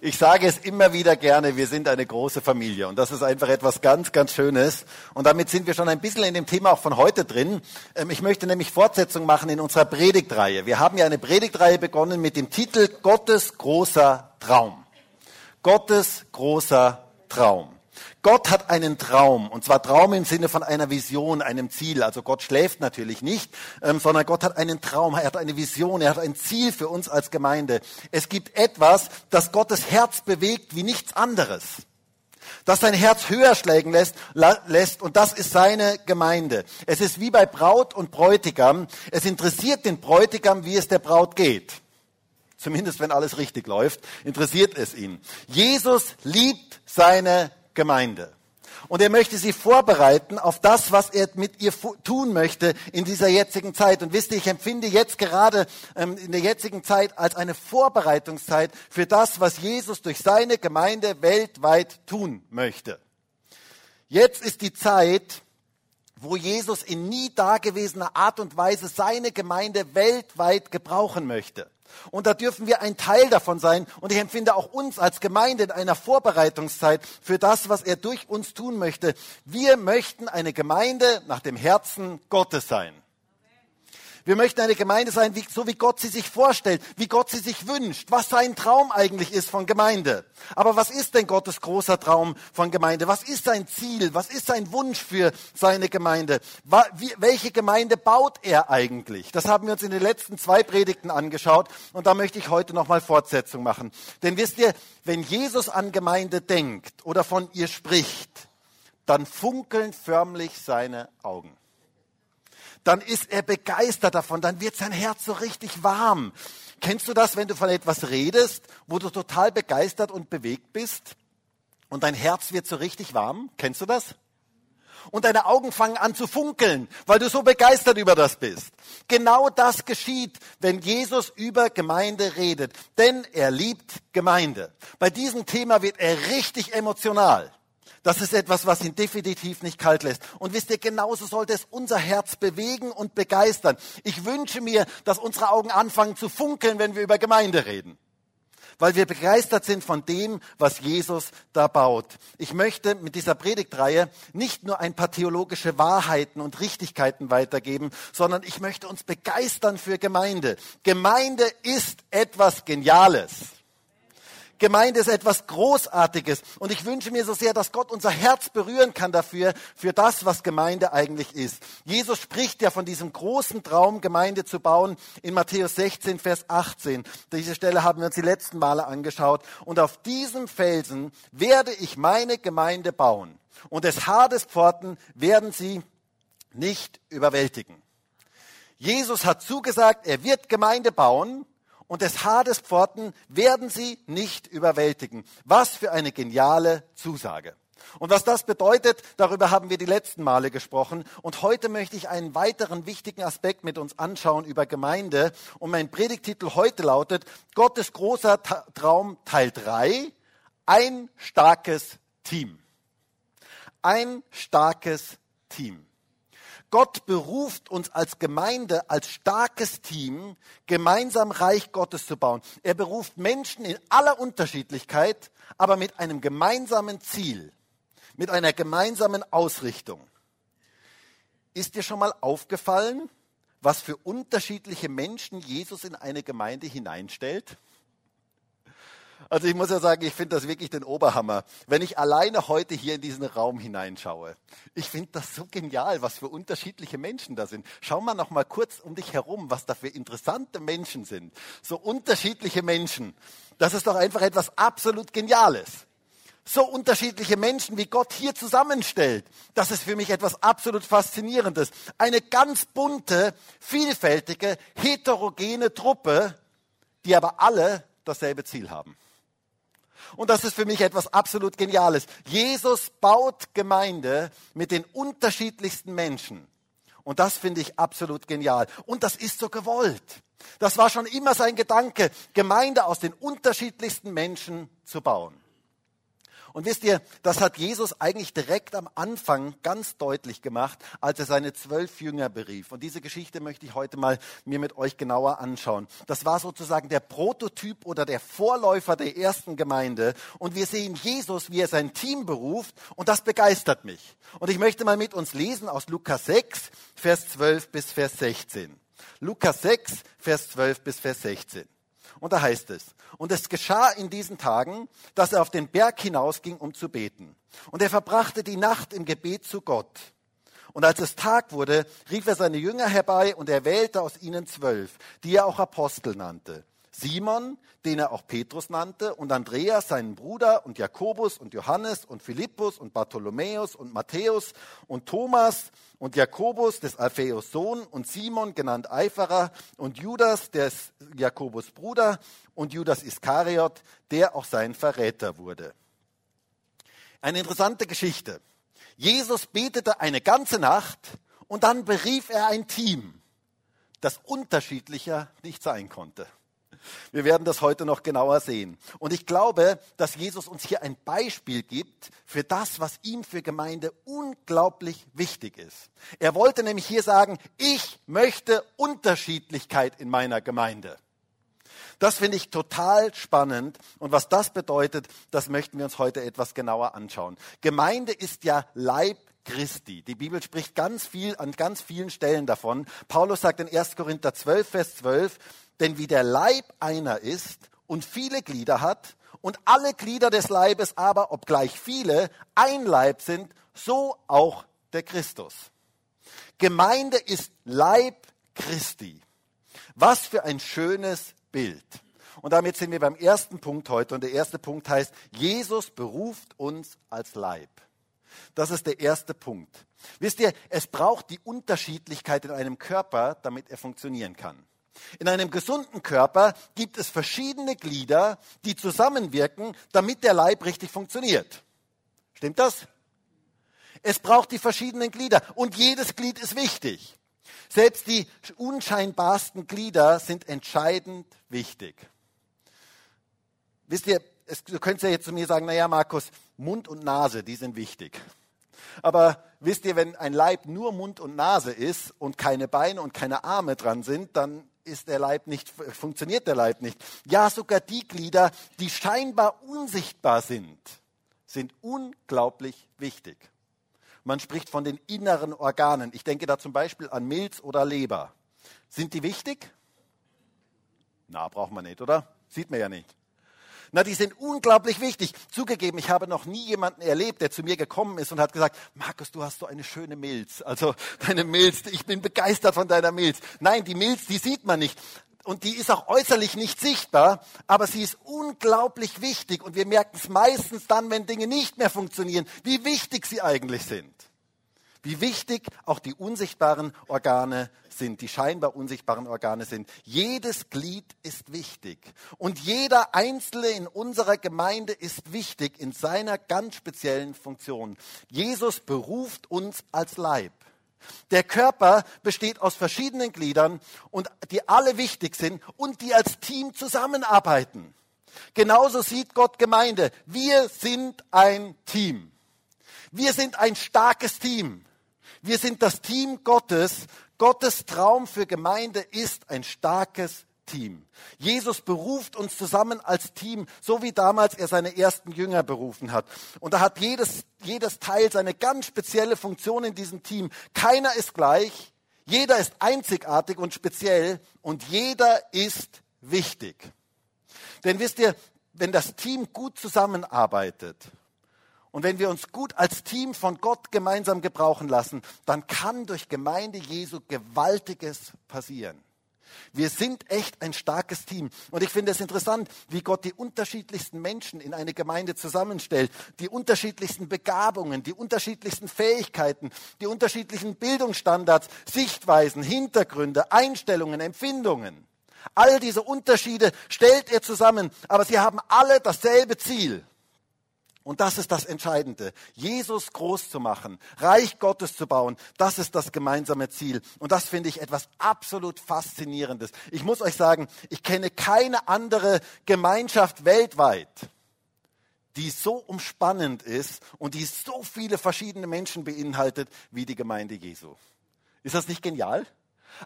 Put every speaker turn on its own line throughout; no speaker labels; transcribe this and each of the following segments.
Ich sage es immer wieder gerne, wir sind eine große Familie und das ist einfach etwas ganz, ganz Schönes. Und damit sind wir schon ein bisschen in dem Thema auch von heute drin. Ähm, ich möchte nämlich Fortsetzung machen in unserer Predigtreihe. Wir haben ja eine Predigtreihe begonnen mit dem Titel Gottes großer Traum. Gottes großer Traum. Gott hat einen Traum, und zwar Traum im Sinne von einer Vision, einem Ziel. Also Gott schläft natürlich nicht, ähm, sondern Gott hat einen Traum, er hat eine Vision, er hat ein Ziel für uns als Gemeinde. Es gibt etwas, das Gottes Herz bewegt wie nichts anderes. Das sein Herz höher schlägen lässt, lässt und das ist seine Gemeinde. Es ist wie bei Braut und Bräutigam. Es interessiert den Bräutigam, wie es der Braut geht. Zumindest wenn alles richtig läuft, interessiert es ihn. Jesus liebt seine Gemeinde. Und er möchte sie vorbereiten auf das, was er mit ihr tun möchte in dieser jetzigen Zeit. Und wisst ihr, ich empfinde jetzt gerade ähm, in der jetzigen Zeit als eine Vorbereitungszeit für das, was Jesus durch seine Gemeinde weltweit tun möchte. Jetzt ist die Zeit, wo Jesus in nie dagewesener Art und Weise seine Gemeinde weltweit gebrauchen möchte. Und da dürfen wir ein Teil davon sein. Und ich empfinde auch uns als Gemeinde in einer Vorbereitungszeit für das, was er durch uns tun möchte. Wir möchten eine Gemeinde nach dem Herzen Gottes sein. Wir möchten eine Gemeinde sein, wie, so wie Gott sie sich vorstellt, wie Gott sie sich wünscht, was sein Traum eigentlich ist von Gemeinde. Aber was ist denn Gottes großer Traum von Gemeinde? Was ist sein Ziel? Was ist sein Wunsch für seine Gemeinde? Welche Gemeinde baut er eigentlich? Das haben wir uns in den letzten zwei Predigten angeschaut und da möchte ich heute nochmal Fortsetzung machen. Denn wisst ihr, wenn Jesus an Gemeinde denkt oder von ihr spricht, dann funkeln förmlich seine Augen dann ist er begeistert davon, dann wird sein Herz so richtig warm. Kennst du das, wenn du von etwas redest, wo du total begeistert und bewegt bist und dein Herz wird so richtig warm? Kennst du das? Und deine Augen fangen an zu funkeln, weil du so begeistert über das bist. Genau das geschieht, wenn Jesus über Gemeinde redet, denn er liebt Gemeinde. Bei diesem Thema wird er richtig emotional. Das ist etwas, was ihn definitiv nicht kalt lässt. Und wisst ihr, genauso sollte es unser Herz bewegen und begeistern. Ich wünsche mir, dass unsere Augen anfangen zu funkeln, wenn wir über Gemeinde reden. Weil wir begeistert sind von dem, was Jesus da baut. Ich möchte mit dieser Predigtreihe nicht nur ein paar theologische Wahrheiten und Richtigkeiten weitergeben, sondern ich möchte uns begeistern für Gemeinde. Gemeinde ist etwas Geniales. Gemeinde ist etwas Großartiges. Und ich wünsche mir so sehr, dass Gott unser Herz berühren kann dafür, für das, was Gemeinde eigentlich ist. Jesus spricht ja von diesem großen Traum, Gemeinde zu bauen, in Matthäus 16, Vers 18. Diese Stelle haben wir uns die letzten Male angeschaut. Und auf diesem Felsen werde ich meine Gemeinde bauen. Und des Hades Pforten werden sie nicht überwältigen. Jesus hat zugesagt, er wird Gemeinde bauen und des Hades Pforten werden sie nicht überwältigen. Was für eine geniale Zusage. Und was das bedeutet, darüber haben wir die letzten Male gesprochen. Und heute möchte ich einen weiteren wichtigen Aspekt mit uns anschauen über Gemeinde. Und mein Predigtitel heute lautet Gottes großer Traum Teil 3. Ein starkes Team. Ein starkes Team. Gott beruft uns als Gemeinde, als starkes Team, gemeinsam Reich Gottes zu bauen. Er beruft Menschen in aller Unterschiedlichkeit, aber mit einem gemeinsamen Ziel, mit einer gemeinsamen Ausrichtung. Ist dir schon mal aufgefallen, was für unterschiedliche Menschen Jesus in eine Gemeinde hineinstellt? Also ich muss ja sagen, ich finde das wirklich den Oberhammer. Wenn ich alleine heute hier in diesen Raum hineinschaue, ich finde das so genial, was für unterschiedliche Menschen da sind. Schau mal noch mal kurz um dich herum, was da für interessante Menschen sind. So unterschiedliche Menschen. Das ist doch einfach etwas absolut Geniales. So unterschiedliche Menschen, wie Gott hier zusammenstellt. Das ist für mich etwas absolut Faszinierendes. Eine ganz bunte, vielfältige, heterogene Truppe, die aber alle dasselbe Ziel haben. Und das ist für mich etwas absolut Geniales. Jesus baut Gemeinde mit den unterschiedlichsten Menschen. Und das finde ich absolut genial. Und das ist so gewollt. Das war schon immer sein Gedanke, Gemeinde aus den unterschiedlichsten Menschen zu bauen. Und wisst ihr, das hat Jesus eigentlich direkt am Anfang ganz deutlich gemacht, als er seine zwölf Jünger berief. Und diese Geschichte möchte ich heute mal mir mit euch genauer anschauen. Das war sozusagen der Prototyp oder der Vorläufer der ersten Gemeinde. Und wir sehen Jesus, wie er sein Team beruft. Und das begeistert mich. Und ich möchte mal mit uns lesen aus Lukas 6, Vers 12 bis Vers 16. Lukas 6, Vers 12 bis Vers 16. Und da heißt es, und es geschah in diesen Tagen, dass er auf den Berg hinausging, um zu beten. Und er verbrachte die Nacht im Gebet zu Gott. Und als es Tag wurde, rief er seine Jünger herbei und er wählte aus ihnen zwölf, die er auch Apostel nannte. Simon, den er auch Petrus nannte, und Andreas, seinen Bruder, und Jakobus und Johannes und Philippus und Bartholomäus und Matthäus und Thomas und Jakobus, des Alphaeus Sohn, und Simon, genannt Eiferer, und Judas, des Jakobus Bruder, und Judas Iskariot, der auch sein Verräter wurde. Eine interessante Geschichte. Jesus betete eine ganze Nacht und dann berief er ein Team, das unterschiedlicher nicht sein konnte. Wir werden das heute noch genauer sehen. Und ich glaube, dass Jesus uns hier ein Beispiel gibt für das, was ihm für Gemeinde unglaublich wichtig ist. Er wollte nämlich hier sagen, ich möchte Unterschiedlichkeit in meiner Gemeinde. Das finde ich total spannend. Und was das bedeutet, das möchten wir uns heute etwas genauer anschauen. Gemeinde ist ja Leib Christi. Die Bibel spricht ganz viel an ganz vielen Stellen davon. Paulus sagt in 1. Korinther 12, Vers 12, denn wie der Leib einer ist und viele Glieder hat und alle Glieder des Leibes aber, obgleich viele, ein Leib sind, so auch der Christus. Gemeinde ist Leib Christi. Was für ein schönes Bild. Und damit sind wir beim ersten Punkt heute. Und der erste Punkt heißt, Jesus beruft uns als Leib. Das ist der erste Punkt. Wisst ihr, es braucht die Unterschiedlichkeit in einem Körper, damit er funktionieren kann. In einem gesunden Körper gibt es verschiedene Glieder, die zusammenwirken, damit der Leib richtig funktioniert. Stimmt das? Es braucht die verschiedenen Glieder und jedes Glied ist wichtig. Selbst die unscheinbarsten Glieder sind entscheidend wichtig. Wisst ihr, es, du könntest ja jetzt zu mir sagen, naja, Markus, Mund und Nase, die sind wichtig. Aber wisst ihr, wenn ein Leib nur Mund und Nase ist und keine Beine und keine Arme dran sind, dann ist der Leib nicht, funktioniert der Leib nicht. Ja, sogar die Glieder, die scheinbar unsichtbar sind, sind unglaublich wichtig. Man spricht von den inneren Organen. Ich denke da zum Beispiel an Milz oder Leber. Sind die wichtig? Na, braucht man nicht, oder? Sieht man ja nicht. Na, die sind unglaublich wichtig. Zugegeben, ich habe noch nie jemanden erlebt, der zu mir gekommen ist und hat gesagt, Markus, du hast so eine schöne Milz. Also deine Milz, ich bin begeistert von deiner Milz. Nein, die Milz, die sieht man nicht. Und die ist auch äußerlich nicht sichtbar, aber sie ist unglaublich wichtig. Und wir merken es meistens dann, wenn Dinge nicht mehr funktionieren, wie wichtig sie eigentlich sind wie wichtig auch die unsichtbaren Organe sind, die scheinbar unsichtbaren Organe sind. Jedes Glied ist wichtig und jeder Einzelne in unserer Gemeinde ist wichtig in seiner ganz speziellen Funktion. Jesus beruft uns als Leib. Der Körper besteht aus verschiedenen Gliedern und die alle wichtig sind und die als Team zusammenarbeiten. Genauso sieht Gott Gemeinde. Wir sind ein Team. Wir sind ein starkes Team. Wir sind das Team Gottes. Gottes Traum für Gemeinde ist ein starkes Team. Jesus beruft uns zusammen als Team, so wie damals er seine ersten Jünger berufen hat. Und da hat jedes, jedes Teil seine ganz spezielle Funktion in diesem Team. Keiner ist gleich, jeder ist einzigartig und speziell und jeder ist wichtig. Denn wisst ihr, wenn das Team gut zusammenarbeitet, und wenn wir uns gut als Team von Gott gemeinsam gebrauchen lassen, dann kann durch Gemeinde Jesu Gewaltiges passieren. Wir sind echt ein starkes Team. Und ich finde es interessant, wie Gott die unterschiedlichsten Menschen in eine Gemeinde zusammenstellt. Die unterschiedlichsten Begabungen, die unterschiedlichsten Fähigkeiten, die unterschiedlichen Bildungsstandards, Sichtweisen, Hintergründe, Einstellungen, Empfindungen. All diese Unterschiede stellt er zusammen, aber sie haben alle dasselbe Ziel. Und das ist das Entscheidende. Jesus groß zu machen, Reich Gottes zu bauen, das ist das gemeinsame Ziel. Und das finde ich etwas absolut Faszinierendes. Ich muss euch sagen, ich kenne keine andere Gemeinschaft weltweit, die so umspannend ist und die so viele verschiedene Menschen beinhaltet wie die Gemeinde Jesu. Ist das nicht genial?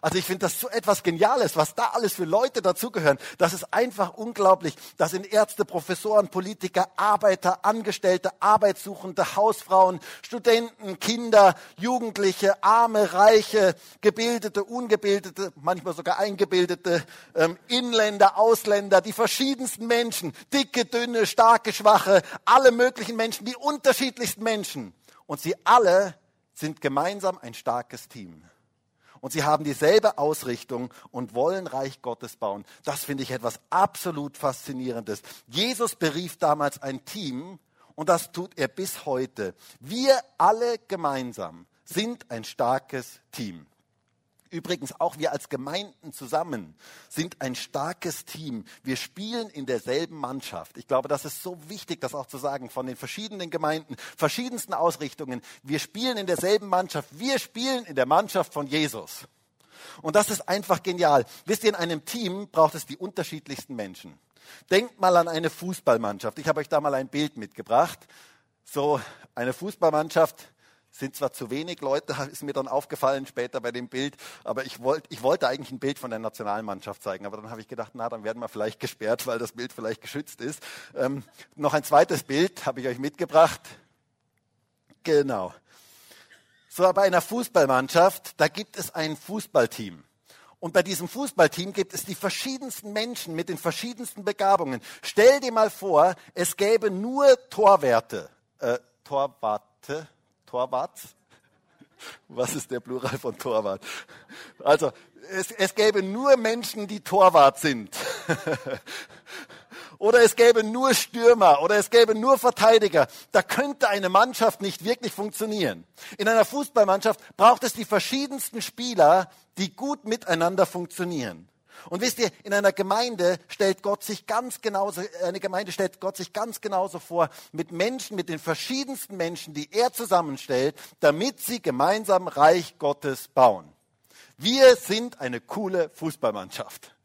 Also ich finde das so etwas Geniales, was da alles für Leute dazugehören. Das ist einfach unglaublich. Das sind Ärzte, Professoren, Politiker, Arbeiter, Angestellte, Arbeitssuchende, Hausfrauen, Studenten, Kinder, Jugendliche, Arme, Reiche, Gebildete, Ungebildete, manchmal sogar Eingebildete, ähm, Inländer, Ausländer, die verschiedensten Menschen, dicke, dünne, starke, schwache, alle möglichen Menschen, die unterschiedlichsten Menschen. Und sie alle sind gemeinsam ein starkes Team und sie haben dieselbe Ausrichtung und wollen Reich Gottes bauen. Das finde ich etwas absolut Faszinierendes. Jesus berief damals ein Team und das tut er bis heute. Wir alle gemeinsam sind ein starkes Team. Übrigens auch wir als Gemeinden zusammen sind ein starkes Team. Wir spielen in derselben Mannschaft. Ich glaube, das ist so wichtig, das auch zu sagen, von den verschiedenen Gemeinden, verschiedensten Ausrichtungen. Wir spielen in derselben Mannschaft. Wir spielen in der Mannschaft von Jesus. Und das ist einfach genial. Wisst ihr, in einem Team braucht es die unterschiedlichsten Menschen. Denkt mal an eine Fußballmannschaft. Ich habe euch da mal ein Bild mitgebracht. So eine Fußballmannschaft, sind zwar zu wenig Leute, ist mir dann aufgefallen später bei dem Bild, aber ich, wollt, ich wollte eigentlich ein Bild von der Nationalmannschaft zeigen, aber dann habe ich gedacht, na, dann werden wir vielleicht gesperrt, weil das Bild vielleicht geschützt ist. Ähm, noch ein zweites Bild habe ich euch mitgebracht. Genau. So, bei einer Fußballmannschaft, da gibt es ein Fußballteam. Und bei diesem Fußballteam gibt es die verschiedensten Menschen mit den verschiedensten Begabungen. Stell dir mal vor, es gäbe nur Torwerte, äh, Torwarte, Torwart. Was ist der Plural von Torwart? Also, es, es gäbe nur Menschen, die Torwart sind. oder es gäbe nur Stürmer oder es gäbe nur Verteidiger. Da könnte eine Mannschaft nicht wirklich funktionieren. In einer Fußballmannschaft braucht es die verschiedensten Spieler, die gut miteinander funktionieren. Und wisst ihr, in einer Gemeinde stellt Gott sich ganz genauso, eine Gemeinde stellt Gott sich ganz genauso vor mit Menschen, mit den verschiedensten Menschen, die er zusammenstellt, damit sie gemeinsam Reich Gottes bauen. Wir sind eine coole Fußballmannschaft.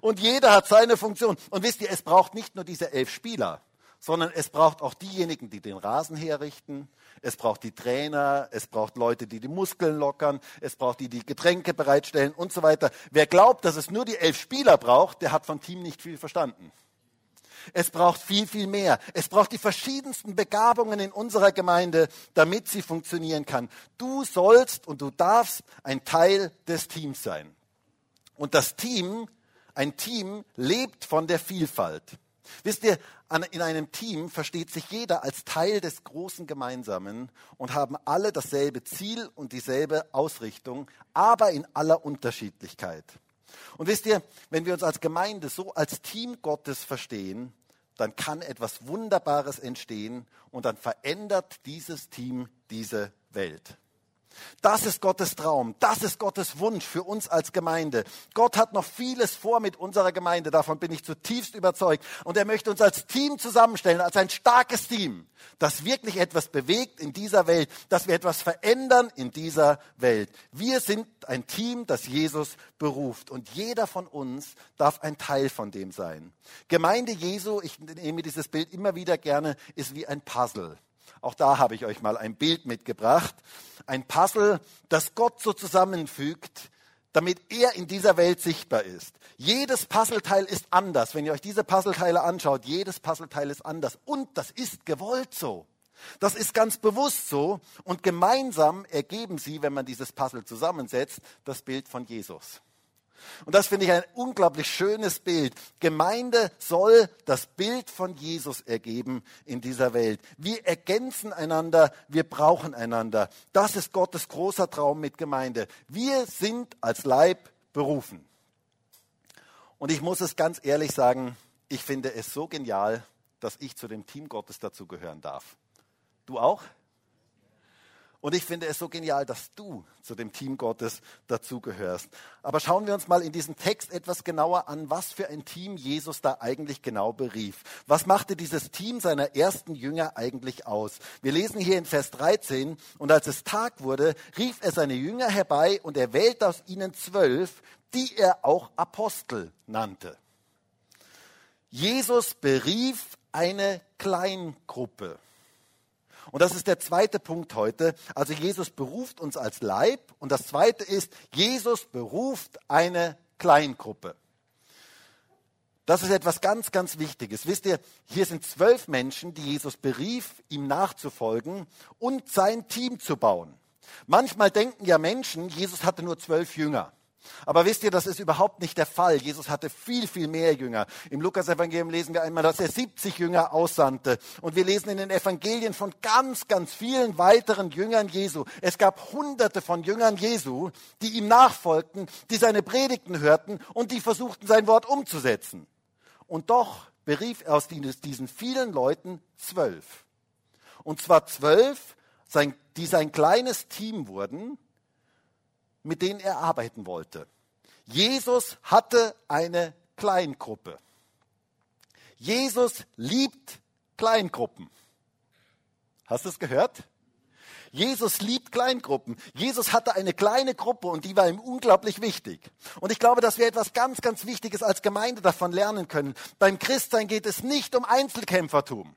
Und jeder hat seine Funktion. Und wisst ihr, es braucht nicht nur diese elf Spieler, sondern es braucht auch diejenigen, die den Rasen herrichten, es braucht die Trainer, es braucht Leute, die die Muskeln lockern, es braucht die, die Getränke bereitstellen und so weiter. Wer glaubt, dass es nur die elf Spieler braucht, der hat vom Team nicht viel verstanden. Es braucht viel, viel mehr. Es braucht die verschiedensten Begabungen in unserer Gemeinde, damit sie funktionieren kann. Du sollst und du darfst ein Teil des Teams sein. Und das Team, ein Team lebt von der Vielfalt. Wisst ihr, in einem Team versteht sich jeder als Teil des großen Gemeinsamen und haben alle dasselbe Ziel und dieselbe Ausrichtung, aber in aller Unterschiedlichkeit. Und wisst ihr, wenn wir uns als Gemeinde so als Team Gottes verstehen, dann kann etwas Wunderbares entstehen und dann verändert dieses Team diese Welt. Das ist Gottes Traum, das ist Gottes Wunsch für uns als Gemeinde. Gott hat noch vieles vor mit unserer Gemeinde, davon bin ich zutiefst überzeugt. Und er möchte uns als Team zusammenstellen, als ein starkes Team, das wirklich etwas bewegt in dieser Welt, dass wir etwas verändern in dieser Welt. Wir sind ein Team, das Jesus beruft und jeder von uns darf ein Teil von dem sein. Gemeinde Jesu, ich nehme dieses Bild immer wieder gerne, ist wie ein Puzzle. Auch da habe ich euch mal ein Bild mitgebracht. Ein Puzzle, das Gott so zusammenfügt, damit er in dieser Welt sichtbar ist. Jedes Puzzleteil ist anders. Wenn ihr euch diese Puzzleteile anschaut, jedes Puzzleteil ist anders. Und das ist gewollt so. Das ist ganz bewusst so. Und gemeinsam ergeben sie, wenn man dieses Puzzle zusammensetzt, das Bild von Jesus. Und das finde ich ein unglaublich schönes Bild. Gemeinde soll das Bild von Jesus ergeben in dieser Welt. Wir ergänzen einander, wir brauchen einander. Das ist Gottes großer Traum mit Gemeinde. Wir sind als Leib berufen. Und ich muss es ganz ehrlich sagen, ich finde es so genial, dass ich zu dem Team Gottes dazugehören darf. Du auch? Und ich finde es so genial, dass du zu dem Team Gottes dazugehörst. Aber schauen wir uns mal in diesem Text etwas genauer an, was für ein Team Jesus da eigentlich genau berief. Was machte dieses Team seiner ersten Jünger eigentlich aus? Wir lesen hier in Vers 13, und als es Tag wurde, rief er seine Jünger herbei und er wählte aus ihnen zwölf, die er auch Apostel nannte. Jesus berief eine Kleingruppe. Und das ist der zweite Punkt heute. Also Jesus beruft uns als Leib. Und das zweite ist, Jesus beruft eine Kleingruppe. Das ist etwas ganz, ganz Wichtiges. Wisst ihr, hier sind zwölf Menschen, die Jesus berief, ihm nachzufolgen und sein Team zu bauen. Manchmal denken ja Menschen, Jesus hatte nur zwölf Jünger. Aber wisst ihr, das ist überhaupt nicht der Fall. Jesus hatte viel, viel mehr Jünger. Im Lukas-Evangelium lesen wir einmal, dass er 70 Jünger aussandte. Und wir lesen in den Evangelien von ganz, ganz vielen weiteren Jüngern Jesu. Es gab hunderte von Jüngern Jesu, die ihm nachfolgten, die seine Predigten hörten und die versuchten, sein Wort umzusetzen. Und doch berief er aus diesen vielen Leuten zwölf. Und zwar zwölf, die sein kleines Team wurden, mit denen er arbeiten wollte. Jesus hatte eine Kleingruppe. Jesus liebt Kleingruppen. Hast du es gehört? Jesus liebt Kleingruppen. Jesus hatte eine kleine Gruppe und die war ihm unglaublich wichtig. Und ich glaube, dass wir etwas ganz, ganz Wichtiges als Gemeinde davon lernen können. Beim Christsein geht es nicht um Einzelkämpfertum,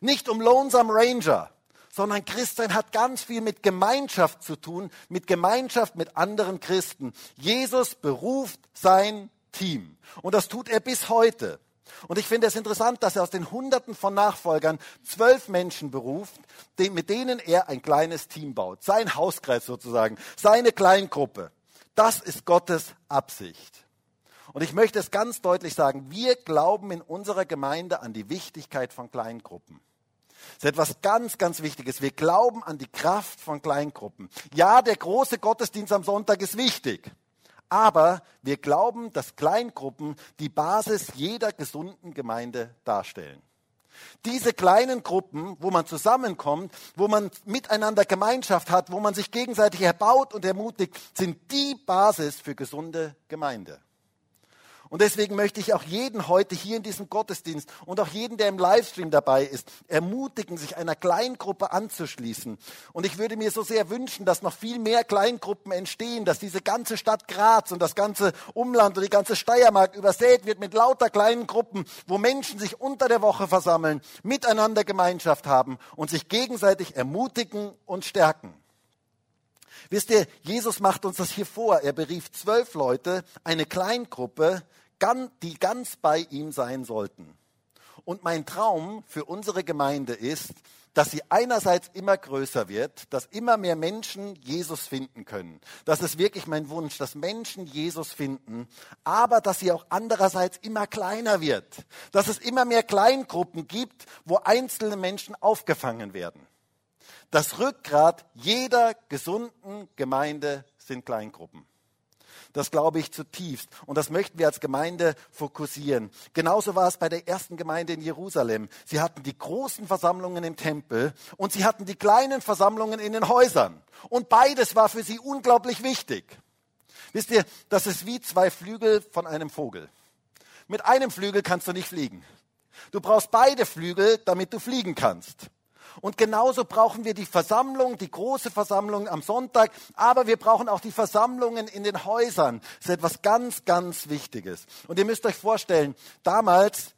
nicht um Lonesome Ranger, sondern Christsein hat ganz viel mit Gemeinschaft zu tun, mit Gemeinschaft mit anderen Christen. Jesus beruft sein Team und das tut er bis heute. Und ich finde es interessant, dass er aus den Hunderten von Nachfolgern zwölf Menschen beruft, mit denen er ein kleines Team baut. Sein Hauskreis sozusagen, seine Kleingruppe. Das ist Gottes Absicht. Und ich möchte es ganz deutlich sagen, wir glauben in unserer Gemeinde an die Wichtigkeit von Kleingruppen. Das ist etwas ganz, ganz Wichtiges. Wir glauben an die Kraft von Kleingruppen. Ja, der große Gottesdienst am Sonntag ist wichtig. Aber wir glauben, dass Kleingruppen die Basis jeder gesunden Gemeinde darstellen. Diese kleinen Gruppen, wo man zusammenkommt, wo man miteinander Gemeinschaft hat, wo man sich gegenseitig erbaut und ermutigt, sind die Basis für gesunde Gemeinde. Und deswegen möchte ich auch jeden heute hier in diesem Gottesdienst und auch jeden, der im Livestream dabei ist, ermutigen, sich einer Kleingruppe anzuschließen. Und ich würde mir so sehr wünschen, dass noch viel mehr Kleingruppen entstehen, dass diese ganze Stadt Graz und das ganze Umland und die ganze Steiermark übersät wird mit lauter kleinen Gruppen, wo Menschen sich unter der Woche versammeln, miteinander Gemeinschaft haben und sich gegenseitig ermutigen und stärken. Wisst ihr, Jesus macht uns das hier vor. Er berief zwölf Leute, eine Kleingruppe, die ganz bei ihm sein sollten. Und mein Traum für unsere Gemeinde ist, dass sie einerseits immer größer wird, dass immer mehr Menschen Jesus finden können. Das ist wirklich mein Wunsch, dass Menschen Jesus finden, aber dass sie auch andererseits immer kleiner wird, dass es immer mehr Kleingruppen gibt, wo einzelne Menschen aufgefangen werden. Das Rückgrat jeder gesunden Gemeinde sind Kleingruppen. Das glaube ich zutiefst. Und das möchten wir als Gemeinde fokussieren. Genauso war es bei der ersten Gemeinde in Jerusalem. Sie hatten die großen Versammlungen im Tempel und sie hatten die kleinen Versammlungen in den Häusern. Und beides war für sie unglaublich wichtig. Wisst ihr, das ist wie zwei Flügel von einem Vogel. Mit einem Flügel kannst du nicht fliegen. Du brauchst beide Flügel, damit du fliegen kannst. Und genauso brauchen wir die Versammlung, die große Versammlung am Sonntag, aber wir brauchen auch die Versammlungen in den Häusern. Das ist etwas ganz, ganz Wichtiges. Und ihr müsst euch vorstellen, damals,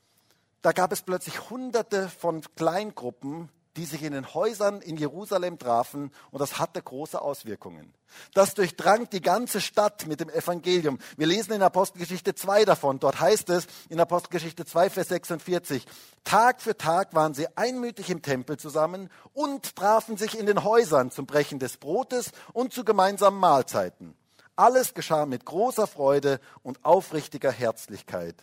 da gab es plötzlich hunderte von Kleingruppen, die sich in den Häusern in Jerusalem trafen und das hatte große Auswirkungen. Das durchdrang die ganze Stadt mit dem Evangelium. Wir lesen in Apostelgeschichte 2 davon. Dort heißt es in Apostelgeschichte 2, Vers 46, Tag für Tag waren sie einmütig im Tempel zusammen und trafen sich in den Häusern zum Brechen des Brotes und zu gemeinsamen Mahlzeiten. Alles geschah mit großer Freude und aufrichtiger Herzlichkeit.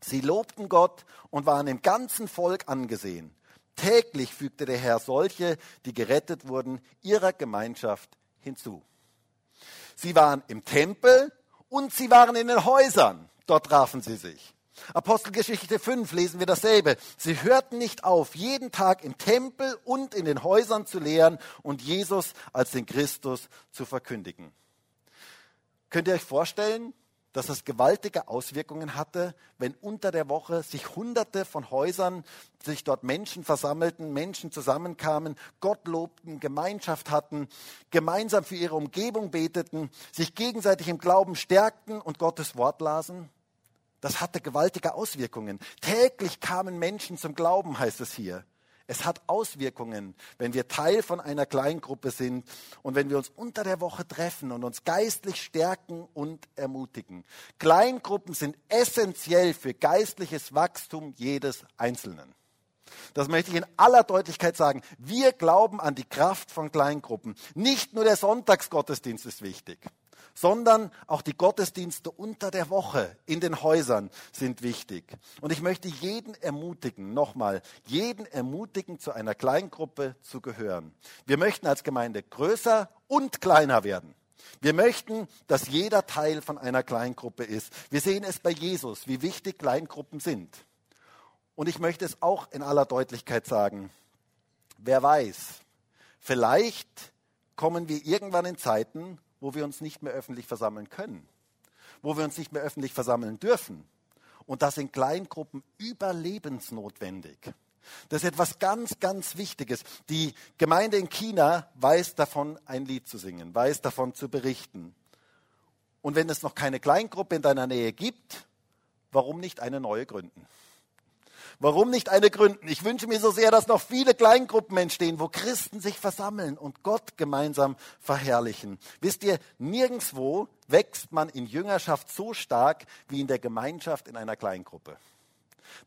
Sie lobten Gott und waren im ganzen Volk angesehen. Täglich fügte der Herr solche, die gerettet wurden, ihrer Gemeinschaft hinzu. Sie waren im Tempel und sie waren in den Häusern. Dort trafen sie sich. Apostelgeschichte 5 lesen wir dasselbe. Sie hörten nicht auf, jeden Tag im Tempel und in den Häusern zu lehren und Jesus als den Christus zu verkündigen. Könnt ihr euch vorstellen, dass es gewaltige Auswirkungen hatte, wenn unter der Woche sich hunderte von Häusern, sich dort Menschen versammelten, Menschen zusammenkamen, Gott lobten, Gemeinschaft hatten, gemeinsam für ihre Umgebung beteten, sich gegenseitig im Glauben stärkten und Gottes Wort lasen. das hatte gewaltige Auswirkungen. Täglich kamen Menschen zum Glauben, heißt es hier. Es hat Auswirkungen, wenn wir Teil von einer Kleingruppe sind und wenn wir uns unter der Woche treffen und uns geistlich stärken und ermutigen. Kleingruppen sind essentiell für geistliches Wachstum jedes Einzelnen. Das möchte ich in aller Deutlichkeit sagen. Wir glauben an die Kraft von Kleingruppen. Nicht nur der Sonntagsgottesdienst ist wichtig sondern auch die Gottesdienste unter der Woche in den Häusern sind wichtig. Und ich möchte jeden ermutigen, nochmal, jeden ermutigen, zu einer Kleingruppe zu gehören. Wir möchten als Gemeinde größer und kleiner werden. Wir möchten, dass jeder Teil von einer Kleingruppe ist. Wir sehen es bei Jesus, wie wichtig Kleingruppen sind. Und ich möchte es auch in aller Deutlichkeit sagen. Wer weiß, vielleicht kommen wir irgendwann in Zeiten, wo wir uns nicht mehr öffentlich versammeln können, wo wir uns nicht mehr öffentlich versammeln dürfen. Und das in Kleingruppen überlebensnotwendig. Das ist etwas ganz, ganz Wichtiges. Die Gemeinde in China weiß davon, ein Lied zu singen, weiß davon zu berichten. Und wenn es noch keine Kleingruppe in deiner Nähe gibt, warum nicht eine neue gründen? Warum nicht eine gründen? Ich wünsche mir so sehr, dass noch viele Kleingruppen entstehen, wo Christen sich versammeln und Gott gemeinsam verherrlichen. Wisst ihr, nirgendwo wächst man in Jüngerschaft so stark wie in der Gemeinschaft in einer Kleingruppe.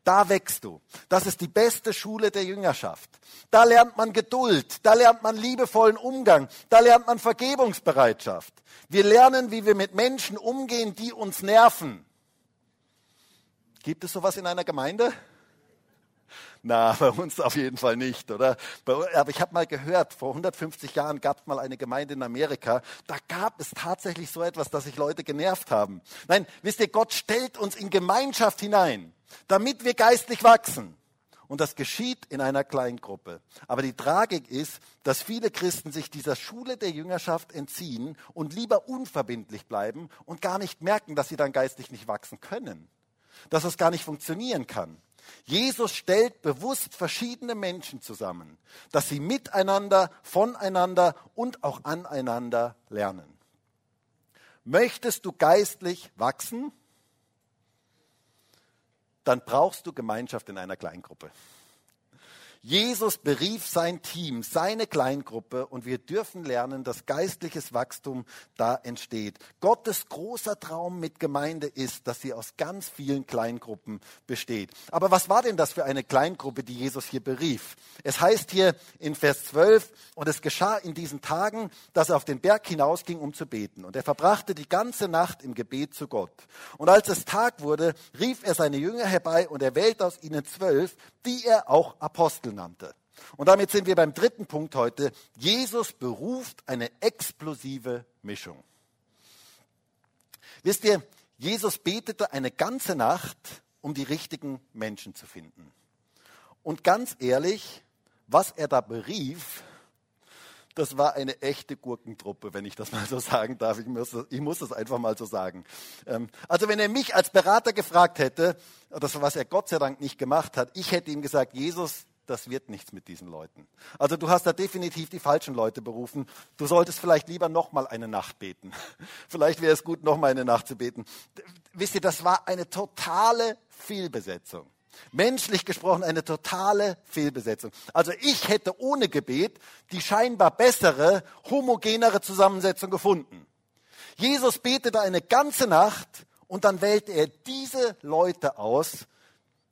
Da wächst du. Das ist die beste Schule der Jüngerschaft. Da lernt man Geduld, da lernt man liebevollen Umgang, da lernt man Vergebungsbereitschaft. Wir lernen, wie wir mit Menschen umgehen, die uns nerven. Gibt es sowas in einer Gemeinde? Na, bei uns auf jeden Fall nicht, oder? Aber ich habe mal gehört, vor 150 Jahren gab es mal eine Gemeinde in Amerika, da gab es tatsächlich so etwas, dass sich Leute genervt haben. Nein, wisst ihr, Gott stellt uns in Gemeinschaft hinein, damit wir geistlich wachsen. Und das geschieht in einer kleinen Gruppe. Aber die Tragik ist, dass viele Christen sich dieser Schule der Jüngerschaft entziehen und lieber unverbindlich bleiben und gar nicht merken, dass sie dann geistlich nicht wachsen können. Dass es gar nicht funktionieren kann. Jesus stellt bewusst verschiedene Menschen zusammen, dass sie miteinander, voneinander und auch aneinander lernen. Möchtest du geistlich wachsen? Dann brauchst du Gemeinschaft in einer Kleingruppe. Jesus berief sein Team, seine Kleingruppe und wir dürfen lernen, dass geistliches Wachstum da entsteht. Gottes großer Traum mit Gemeinde ist, dass sie aus ganz vielen Kleingruppen besteht. Aber was war denn das für eine Kleingruppe, die Jesus hier berief? Es heißt hier in Vers 12, und es geschah in diesen Tagen, dass er auf den Berg hinausging, um zu beten. Und er verbrachte die ganze Nacht im Gebet zu Gott. Und als es Tag wurde, rief er seine Jünger herbei und er wählte aus ihnen zwölf, die er auch Apostel nannte. Und damit sind wir beim dritten Punkt heute. Jesus beruft eine explosive Mischung. Wisst ihr, Jesus betete eine ganze Nacht, um die richtigen Menschen zu finden. Und ganz ehrlich, was er da berief, das war eine echte Gurkentruppe, wenn ich das mal so sagen darf. Ich muss, ich muss das einfach mal so sagen. Ähm, also wenn er mich als Berater gefragt hätte, das was er Gott sei Dank nicht gemacht hat, ich hätte ihm gesagt, Jesus, das wird nichts mit diesen Leuten. Also du hast da definitiv die falschen Leute berufen. Du solltest vielleicht lieber noch mal eine Nacht beten. Vielleicht wäre es gut, noch mal eine Nacht zu beten. Wisst ihr, das war eine totale Fehlbesetzung. Menschlich gesprochen eine totale Fehlbesetzung. Also ich hätte ohne Gebet die scheinbar bessere, homogenere Zusammensetzung gefunden. Jesus betete eine ganze Nacht und dann wählte er diese Leute aus,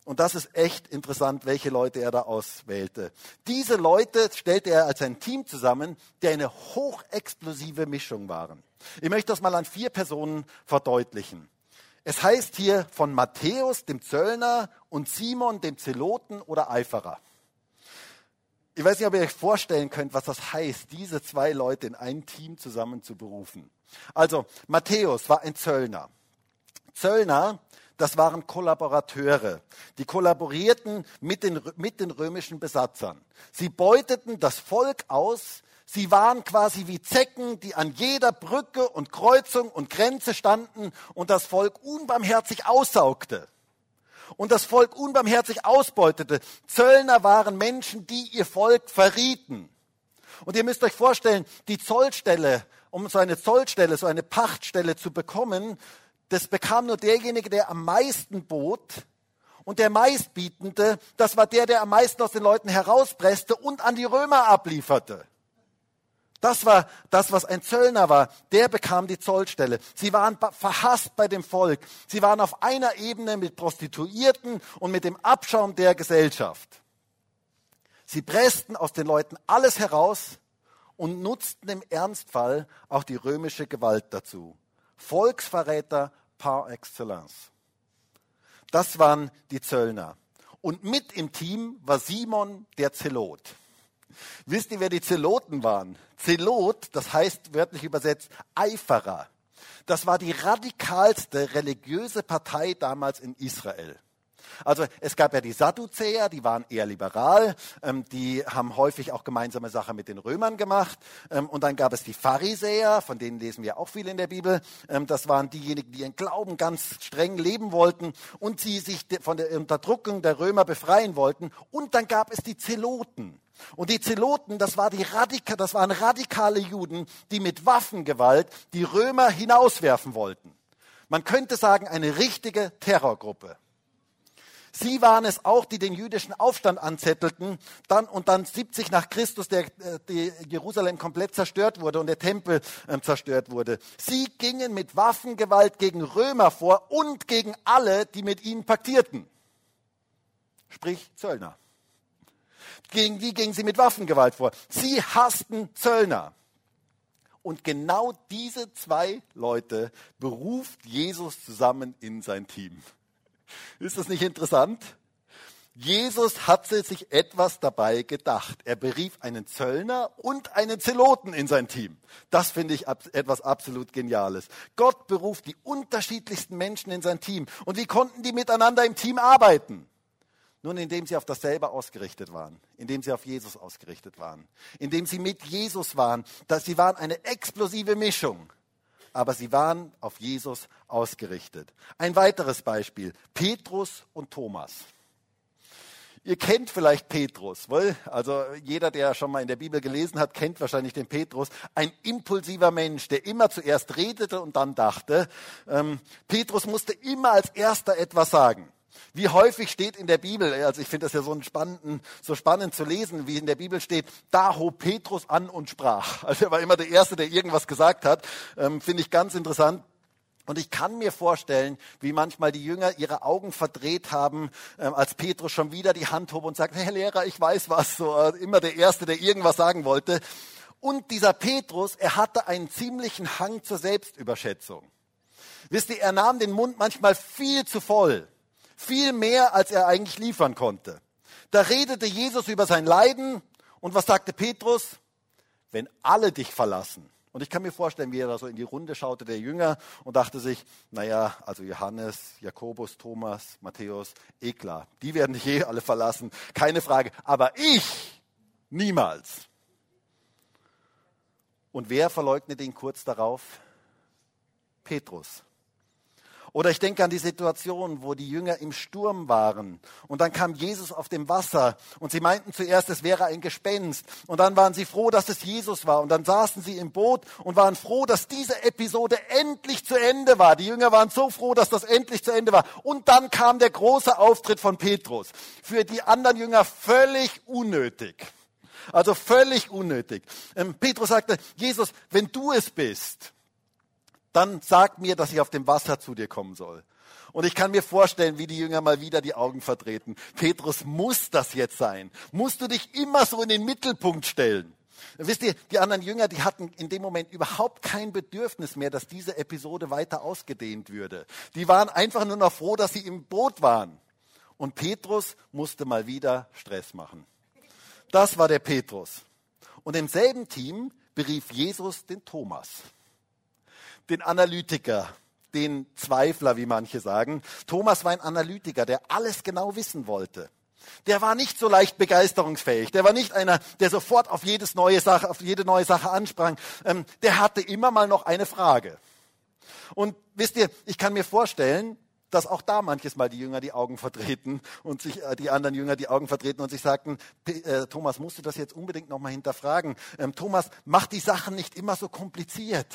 und das ist echt interessant, welche Leute er da auswählte. Diese Leute stellte er als ein Team zusammen, der eine hochexplosive Mischung waren. Ich möchte das mal an vier Personen verdeutlichen. Es heißt hier von Matthäus, dem Zöllner, und Simon, dem Zeloten oder Eiferer. Ich weiß nicht, ob ihr euch vorstellen könnt, was das heißt, diese zwei Leute in ein Team zusammen zu berufen. Also, Matthäus war ein Zöllner. Zöllner das waren Kollaborateure. Die kollaborierten mit den, mit den römischen Besatzern. Sie beuteten das Volk aus. Sie waren quasi wie Zecken, die an jeder Brücke und Kreuzung und Grenze standen und das Volk unbarmherzig aussaugte. Und das Volk unbarmherzig ausbeutete. Zöllner waren Menschen, die ihr Volk verrieten. Und ihr müsst euch vorstellen, die Zollstelle, um so eine Zollstelle, so eine Pachtstelle zu bekommen, das bekam nur derjenige, der am meisten bot. Und der meistbietende, das war der, der am meisten aus den Leuten herauspresste und an die Römer ablieferte. Das war das, was ein Zöllner war. Der bekam die Zollstelle. Sie waren verhasst bei dem Volk. Sie waren auf einer Ebene mit Prostituierten und mit dem Abschaum der Gesellschaft. Sie pressten aus den Leuten alles heraus und nutzten im Ernstfall auch die römische Gewalt dazu. Volksverräter par excellence. Das waren die Zöllner. Und mit im Team war Simon der Zelot. Wisst ihr, wer die Zeloten waren? Zelot, das heißt wörtlich übersetzt Eiferer. Das war die radikalste religiöse Partei damals in Israel. Also es gab ja die Sadduzäer, die waren eher liberal, ähm, die haben häufig auch gemeinsame Sachen mit den Römern gemacht. Ähm, und dann gab es die Pharisäer, von denen lesen wir auch viel in der Bibel. Ähm, das waren diejenigen, die ihren Glauben ganz streng leben wollten und sie sich von der Unterdrückung der Römer befreien wollten. Und dann gab es die Zeloten. Und die Zeloten, das, war die Radika, das waren radikale Juden, die mit Waffengewalt die Römer hinauswerfen wollten. Man könnte sagen, eine richtige Terrorgruppe. Sie waren es auch, die den jüdischen Aufstand anzettelten dann, und dann 70 nach Christus der, äh, die Jerusalem komplett zerstört wurde und der Tempel äh, zerstört wurde. Sie gingen mit Waffengewalt gegen Römer vor und gegen alle, die mit ihnen paktierten. Sprich Zöllner. Gegen wie gingen sie mit Waffengewalt vor? Sie hassten Zöllner. Und genau diese zwei Leute beruft Jesus zusammen in sein Team. Ist das nicht interessant? Jesus hatte sich etwas dabei gedacht. Er berief einen Zöllner und einen Zeloten in sein Team. Das finde ich etwas absolut Geniales. Gott beruft die unterschiedlichsten Menschen in sein Team. Und wie konnten die miteinander im Team arbeiten? Nun, indem sie auf dasselbe ausgerichtet waren, indem sie auf Jesus ausgerichtet waren, indem sie mit Jesus waren, dass sie waren eine explosive Mischung aber sie waren auf Jesus ausgerichtet. Ein weiteres Beispiel, Petrus und Thomas. Ihr kennt vielleicht Petrus, weil also jeder, der schon mal in der Bibel gelesen hat, kennt wahrscheinlich den Petrus. Ein impulsiver Mensch, der immer zuerst redete und dann dachte. Ähm, Petrus musste immer als erster etwas sagen. Wie häufig steht in der Bibel, also ich finde das ja so, spannenden, so spannend zu lesen, wie in der Bibel steht, da hob Petrus an und sprach. Also er war immer der Erste, der irgendwas gesagt hat. Ähm, finde ich ganz interessant. Und ich kann mir vorstellen, wie manchmal die Jünger ihre Augen verdreht haben, ähm, als Petrus schon wieder die Hand hob und sagt, Herr Lehrer, ich weiß was, so äh, immer der Erste, der irgendwas sagen wollte. Und dieser Petrus, er hatte einen ziemlichen Hang zur Selbstüberschätzung. Wisst ihr, er nahm den Mund manchmal viel zu voll. Viel mehr, als er eigentlich liefern konnte. Da redete Jesus über sein Leiden und was sagte Petrus? Wenn alle dich verlassen. Und ich kann mir vorstellen, wie er da so in die Runde schaute, der Jünger, und dachte sich, naja, also Johannes, Jakobus, Thomas, Matthäus, eh klar, die werden dich eh alle verlassen, keine Frage. Aber ich niemals. Und wer verleugnet ihn kurz darauf? Petrus. Oder ich denke an die Situation, wo die Jünger im Sturm waren und dann kam Jesus auf dem Wasser und sie meinten zuerst, es wäre ein Gespenst und dann waren sie froh, dass es Jesus war und dann saßen sie im Boot und waren froh, dass diese Episode endlich zu Ende war. Die Jünger waren so froh, dass das endlich zu Ende war. Und dann kam der große Auftritt von Petrus. Für die anderen Jünger völlig unnötig. Also völlig unnötig. Ähm, Petrus sagte, Jesus, wenn du es bist, dann sag mir, dass ich auf dem Wasser zu dir kommen soll. Und ich kann mir vorstellen, wie die Jünger mal wieder die Augen vertreten. Petrus, muss das jetzt sein? Musst du dich immer so in den Mittelpunkt stellen? Wisst ihr, die anderen Jünger, die hatten in dem Moment überhaupt kein Bedürfnis mehr, dass diese Episode weiter ausgedehnt würde. Die waren einfach nur noch froh, dass sie im Boot waren. Und Petrus musste mal wieder Stress machen. Das war der Petrus. Und im selben Team berief Jesus den Thomas den Analytiker, den Zweifler, wie manche sagen. Thomas war ein Analytiker, der alles genau wissen wollte. Der war nicht so leicht begeisterungsfähig. Der war nicht einer, der sofort auf, jedes neue Sache, auf jede neue Sache ansprang. Ähm, der hatte immer mal noch eine Frage. Und wisst ihr, ich kann mir vorstellen, dass auch da manches Mal die Jünger die Augen vertreten und sich äh, die anderen Jünger die Augen vertreten und sich sagten, äh, Thomas, musst du das jetzt unbedingt nochmal hinterfragen? Ähm, Thomas, mach die Sachen nicht immer so kompliziert.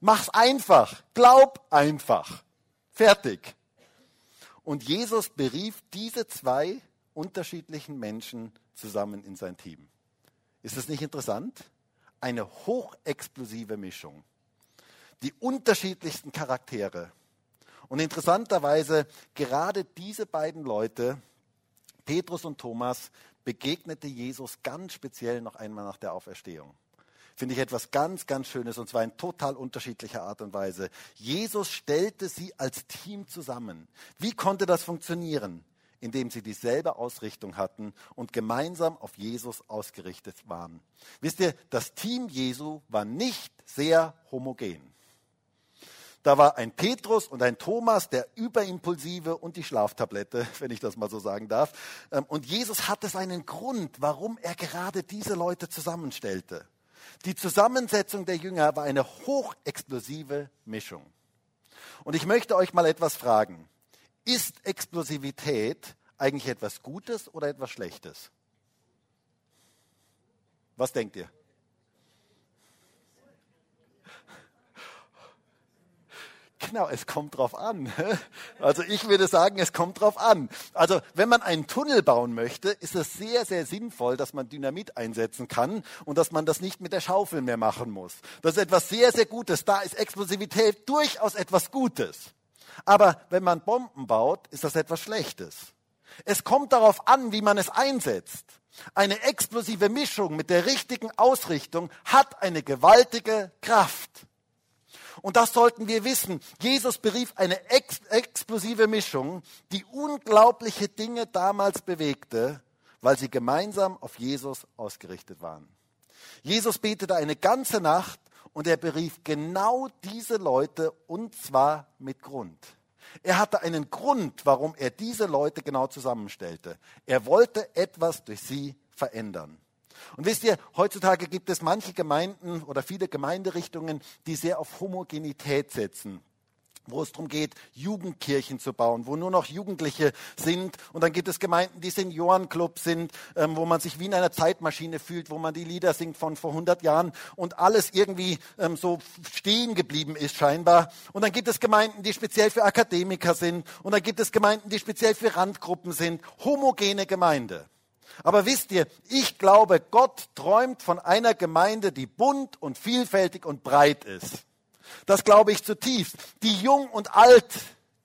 Mach's einfach. Glaub einfach. Fertig. Und Jesus berief diese zwei unterschiedlichen Menschen zusammen in sein Team. Ist das nicht interessant? Eine hochexplosive Mischung. Die unterschiedlichsten Charaktere. Und interessanterweise, gerade diese beiden Leute, Petrus und Thomas, begegnete Jesus ganz speziell noch einmal nach der Auferstehung. Finde ich etwas ganz, ganz Schönes und zwar in total unterschiedlicher Art und Weise. Jesus stellte sie als Team zusammen. Wie konnte das funktionieren? Indem sie dieselbe Ausrichtung hatten und gemeinsam auf Jesus ausgerichtet waren. Wisst ihr, das Team Jesu war nicht sehr homogen. Da war ein Petrus und ein Thomas, der Überimpulsive und die Schlaftablette, wenn ich das mal so sagen darf. Ähm, und Jesus hatte seinen Grund, warum er gerade diese Leute zusammenstellte. Die Zusammensetzung der Jünger war eine hochexplosive Mischung. Und ich möchte euch mal etwas fragen. Ist Explosivität eigentlich etwas Gutes oder etwas Schlechtes? Was denkt ihr? Genau, es kommt drauf an. Also ich würde sagen, es kommt drauf an. Also wenn man einen Tunnel bauen möchte, ist es sehr, sehr sinnvoll, dass man Dynamit einsetzen kann und dass man das nicht mit der Schaufel mehr machen muss. Das ist etwas sehr, sehr Gutes. Da ist Explosivität durchaus etwas Gutes. Aber wenn man Bomben baut, ist das etwas Schlechtes. Es kommt darauf an, wie man es einsetzt. Eine explosive Mischung mit der richtigen Ausrichtung hat eine gewaltige Kraft. Und das sollten wir wissen. Jesus berief eine ex explosive Mischung, die unglaubliche Dinge damals bewegte, weil sie gemeinsam auf Jesus ausgerichtet waren. Jesus betete eine ganze Nacht und er berief genau diese Leute und zwar mit Grund. Er hatte einen Grund, warum er diese Leute genau zusammenstellte. Er wollte etwas durch sie verändern. Und wisst ihr, heutzutage gibt es manche Gemeinden oder viele Gemeinderichtungen, die sehr auf Homogenität setzen wo es darum geht, Jugendkirchen zu bauen, wo nur noch Jugendliche sind. Und dann gibt es Gemeinden, die Seniorenclub sind, ähm, wo man sich wie in einer Zeitmaschine fühlt, wo man die Lieder singt von vor 100 Jahren und alles irgendwie ähm, so stehen geblieben ist scheinbar. Und dann gibt es Gemeinden, die speziell für Akademiker sind. Und dann gibt es Gemeinden, die speziell für Randgruppen sind. Homogene Gemeinde. Aber wisst ihr, ich glaube, Gott träumt von einer Gemeinde, die bunt und vielfältig und breit ist. Das glaube ich zutiefst. Die jung und alt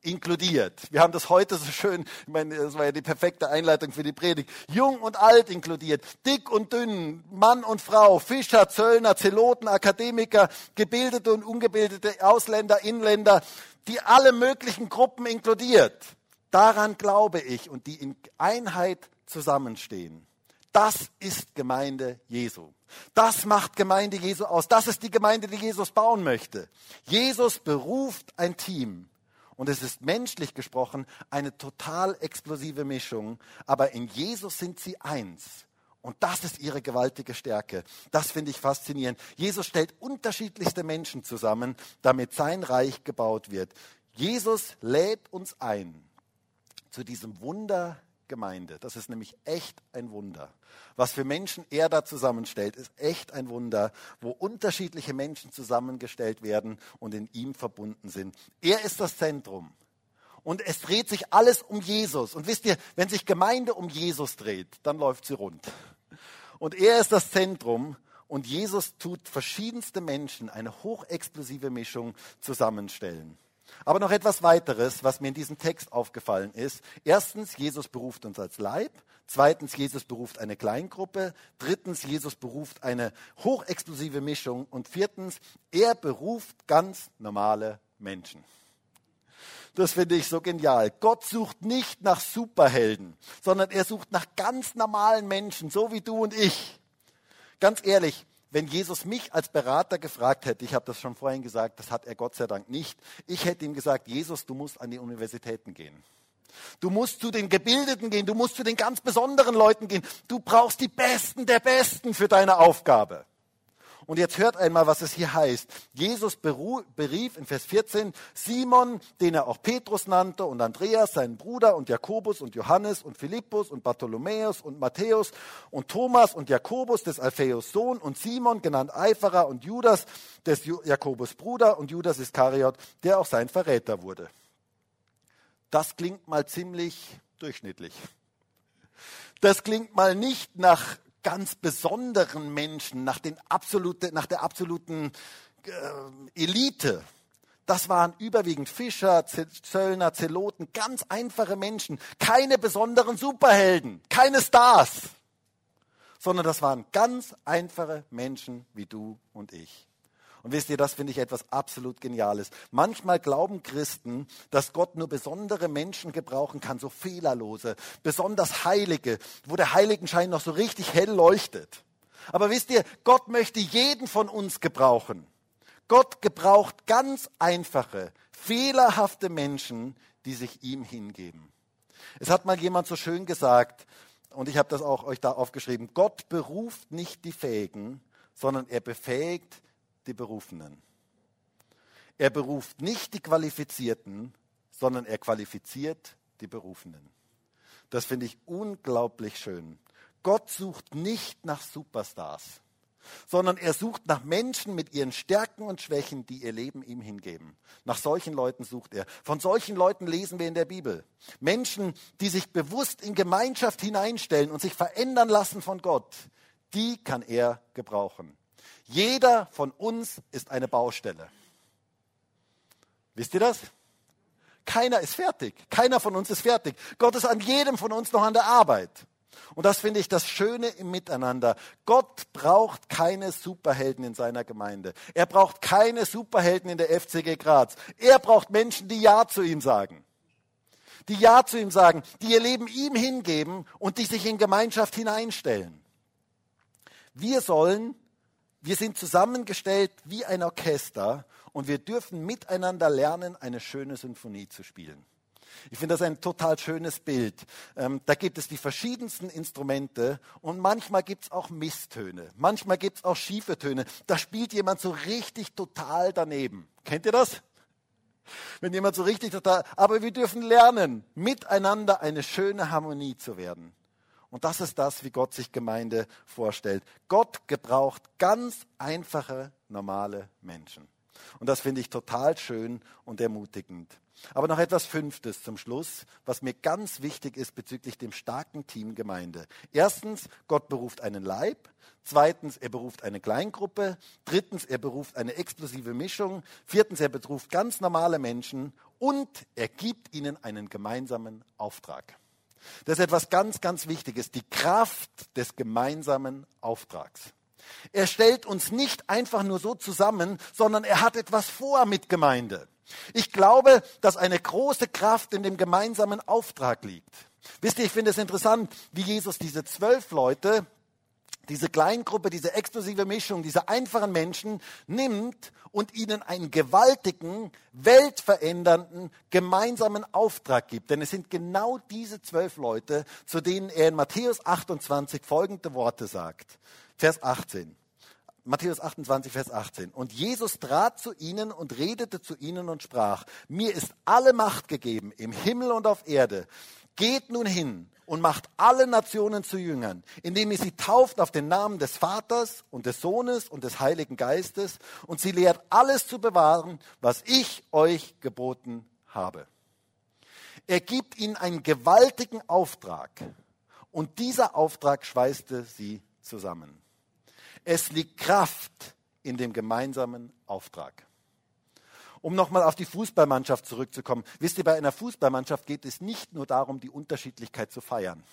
inkludiert. Wir haben das heute so schön, ich meine, das war ja die perfekte Einleitung für die Predigt. Jung und alt inkludiert, dick und dünn, Mann und Frau, Fischer, Zöllner, Zeloten, Akademiker, gebildete und ungebildete Ausländer, Inländer, die alle möglichen Gruppen inkludiert. Daran glaube ich und die in Einheit zusammenstehen. Das ist Gemeinde Jesu. Das macht Gemeinde Jesu aus. Das ist die Gemeinde, die Jesus bauen möchte. Jesus beruft ein Team. Und es ist menschlich gesprochen eine total explosive Mischung. Aber in Jesus sind sie eins. Und das ist ihre gewaltige Stärke. Das finde ich faszinierend. Jesus stellt unterschiedlichste Menschen zusammen, damit sein Reich gebaut wird. Jesus lädt uns ein zu diesem Wunder Gemeinde. Das ist nämlich echt ein Wunder. Was für Menschen er da zusammenstellt, ist echt ein Wunder, wo unterschiedliche Menschen zusammengestellt werden und in ihm verbunden sind. Er ist das Zentrum. Und es dreht sich alles um Jesus. Und wisst ihr, wenn sich Gemeinde um Jesus dreht, dann läuft sie rund. Und er ist das Zentrum und Jesus tut verschiedenste Menschen eine hochexplosive Mischung zusammenstellen. Aber noch etwas weiteres, was mir in diesem Text aufgefallen ist. Erstens, Jesus beruft uns als Leib. Zweitens, Jesus beruft eine Kleingruppe. Drittens, Jesus beruft eine hochexplosive Mischung. Und viertens, er beruft ganz normale Menschen. Das finde ich so genial. Gott sucht nicht nach Superhelden, sondern er sucht nach ganz normalen Menschen, so wie du und ich. Ganz ehrlich, wenn Jesus mich als Berater gefragt hätte, ich habe das schon vorhin gesagt, das hat er Gott sei Dank nicht, ich hätte ihm gesagt, Jesus, du musst an die Universitäten gehen. Du musst zu den Gebildeten gehen, du musst zu den ganz besonderen Leuten gehen. Du brauchst die Besten der Besten für deine Aufgabe. Und jetzt hört einmal, was es hier heißt. Jesus berief in Vers 14 Simon, den er auch Petrus nannte, und Andreas, seinen Bruder, und Jakobus und Johannes und Philippus und Bartholomäus und Matthäus und Thomas und Jakobus des Alphaeus Sohn und Simon, genannt Eiferer und Judas des Jakobus Bruder und Judas Iskariot, der auch sein Verräter wurde. das klingt mal ziemlich durchschnittlich. Das klingt mal nicht nach ganz besonderen Menschen, nach, den absolute, nach der absoluten äh, Elite. Das waren überwiegend Fischer, Zöllner, Zeloten, ganz einfache Menschen, keine besonderen Superhelden, keine Stars, sondern das waren ganz einfache Menschen wie du und ich. Und wisst ihr, das finde ich etwas absolut Geniales. Manchmal glauben Christen, dass Gott nur besondere Menschen gebrauchen kann, so fehlerlose, besonders Heilige, wo der Heiligenschein noch so richtig hell leuchtet. Aber wisst ihr, Gott möchte jeden von uns gebrauchen. Gott gebraucht ganz einfache, fehlerhafte Menschen, die sich ihm hingeben. Es hat mal jemand so schön gesagt, und ich habe das auch euch da aufgeschrieben, Gott beruft nicht die Fähigen, sondern er befähigt die Berufenen. Er beruft nicht die Qualifizierten, sondern er qualifiziert die Berufenen. Das finde ich unglaublich schön. Gott sucht nicht nach Superstars, sondern er sucht nach Menschen mit ihren Stärken und Schwächen, die ihr Leben ihm hingeben. Nach solchen Leuten sucht er. Von solchen Leuten lesen wir in der Bibel. Menschen, die sich bewusst in Gemeinschaft hineinstellen und sich verändern lassen von Gott, die kann er gebrauchen. Jeder von uns ist eine Baustelle. Wisst ihr das? Keiner ist fertig. Keiner von uns ist fertig. Gott ist an jedem von uns noch an der Arbeit. Und das finde ich das Schöne im Miteinander. Gott braucht keine Superhelden in seiner Gemeinde. Er braucht keine Superhelden in der FCG Graz. Er braucht Menschen, die Ja zu ihm sagen. Die Ja zu ihm sagen, die ihr Leben ihm hingeben und die sich in Gemeinschaft hineinstellen. Wir sollen wir sind zusammengestellt wie ein Orchester und wir dürfen miteinander lernen, eine schöne Symphonie zu spielen. Ich finde das ein total schönes Bild. Ähm, da gibt es die verschiedensten Instrumente und manchmal gibt es auch Misstöne. Manchmal gibt es auch schiefe Töne. Da spielt jemand so richtig total daneben. Kennt ihr das? Wenn jemand so richtig total. Aber wir dürfen lernen, miteinander eine schöne Harmonie zu werden. Und das ist das, wie Gott sich Gemeinde vorstellt. Gott gebraucht ganz einfache, normale Menschen. Und das finde ich total schön und ermutigend. Aber noch etwas Fünftes zum Schluss, was mir ganz wichtig ist bezüglich dem starken Team Gemeinde. Erstens, Gott beruft einen Leib. Zweitens, er beruft eine Kleingruppe. Drittens, er beruft eine explosive Mischung. Viertens, er beruft ganz normale Menschen. Und er gibt ihnen einen gemeinsamen Auftrag. Das ist etwas ganz, ganz Wichtiges, die Kraft des gemeinsamen Auftrags. Er stellt uns nicht einfach nur so zusammen, sondern er hat etwas vor mit Gemeinde. Ich glaube, dass eine große Kraft in dem gemeinsamen Auftrag liegt. Wisst ihr, ich finde es interessant, wie Jesus diese zwölf Leute diese Kleingruppe, diese exklusive Mischung, diese einfachen Menschen nimmt und ihnen einen gewaltigen, weltverändernden, gemeinsamen Auftrag gibt. Denn es sind genau diese zwölf Leute, zu denen er in Matthäus 28 folgende Worte sagt. Vers 18. Matthäus 28, Vers 18. Und Jesus trat zu ihnen und redete zu ihnen und sprach, mir ist alle Macht gegeben im Himmel und auf Erde. Geht nun hin und macht alle Nationen zu Jüngern, indem ihr sie tauft auf den Namen des Vaters und des Sohnes und des Heiligen Geistes und sie lehrt alles zu bewahren, was ich euch geboten habe. Er gibt ihnen einen gewaltigen Auftrag und dieser Auftrag schweißte sie zusammen. Es liegt Kraft in dem gemeinsamen Auftrag. Um nochmal auf die Fußballmannschaft zurückzukommen. Wisst ihr, bei einer Fußballmannschaft geht es nicht nur darum, die Unterschiedlichkeit zu feiern,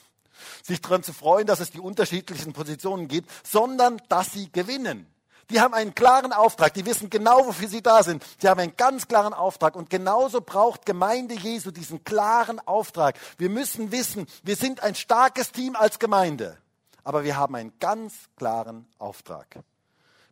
sich daran zu freuen, dass es die unterschiedlichen Positionen gibt, sondern dass sie gewinnen. Die haben einen klaren Auftrag, die wissen genau, wofür sie da sind. Die haben einen ganz klaren Auftrag. Und genauso braucht Gemeinde Jesu diesen klaren Auftrag. Wir müssen wissen, wir sind ein starkes Team als Gemeinde, aber wir haben einen ganz klaren Auftrag.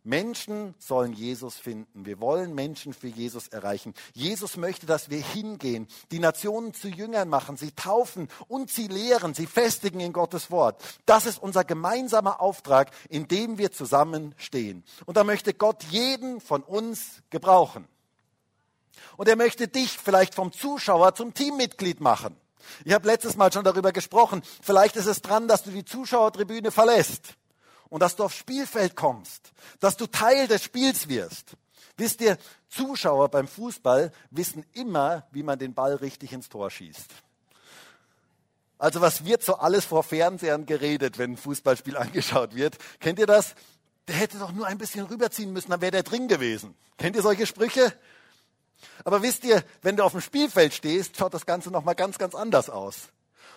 Menschen sollen Jesus finden. Wir wollen Menschen für Jesus erreichen. Jesus möchte, dass wir hingehen, die Nationen zu Jüngern machen, sie taufen und sie lehren, sie festigen in Gottes Wort. Das ist unser gemeinsamer Auftrag, in dem wir zusammenstehen. Und da möchte Gott jeden von uns gebrauchen. Und er möchte dich vielleicht vom Zuschauer zum Teammitglied machen. Ich habe letztes Mal schon darüber gesprochen. Vielleicht ist es dran, dass du die Zuschauertribüne verlässt und dass du aufs Spielfeld kommst, dass du Teil des Spiels wirst. Wisst ihr, Zuschauer beim Fußball wissen immer, wie man den Ball richtig ins Tor schießt. Also was wird so alles vor Fernsehern geredet, wenn ein Fußballspiel angeschaut wird? Kennt ihr das? Der hätte doch nur ein bisschen rüberziehen müssen, dann wäre der drin gewesen. Kennt ihr solche Sprüche? Aber wisst ihr, wenn du auf dem Spielfeld stehst, schaut das Ganze nochmal ganz, ganz anders aus.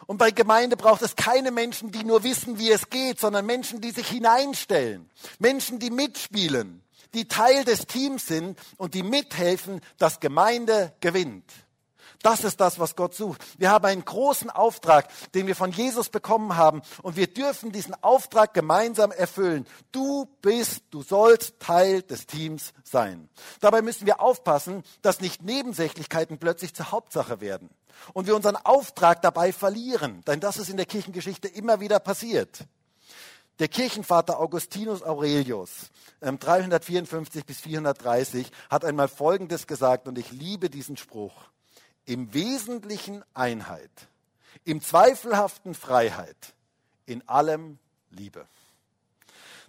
Und bei Gemeinde braucht es keine Menschen, die nur wissen, wie es geht, sondern Menschen, die sich hineinstellen. Menschen, die mitspielen, die Teil des Teams sind und die mithelfen, dass Gemeinde gewinnt. Das ist das, was Gott sucht. Wir haben einen großen Auftrag, den wir von Jesus bekommen haben und wir dürfen diesen Auftrag gemeinsam erfüllen. Du bist, du sollst Teil des Teams sein. Dabei müssen wir aufpassen, dass nicht Nebensächlichkeiten plötzlich zur Hauptsache werden und wir unseren Auftrag dabei verlieren, denn das ist in der Kirchengeschichte immer wieder passiert. Der Kirchenvater Augustinus Aurelius, 354 ähm, bis 430, hat einmal Folgendes gesagt und ich liebe diesen Spruch im Wesentlichen Einheit, im Zweifelhaften Freiheit, in allem Liebe.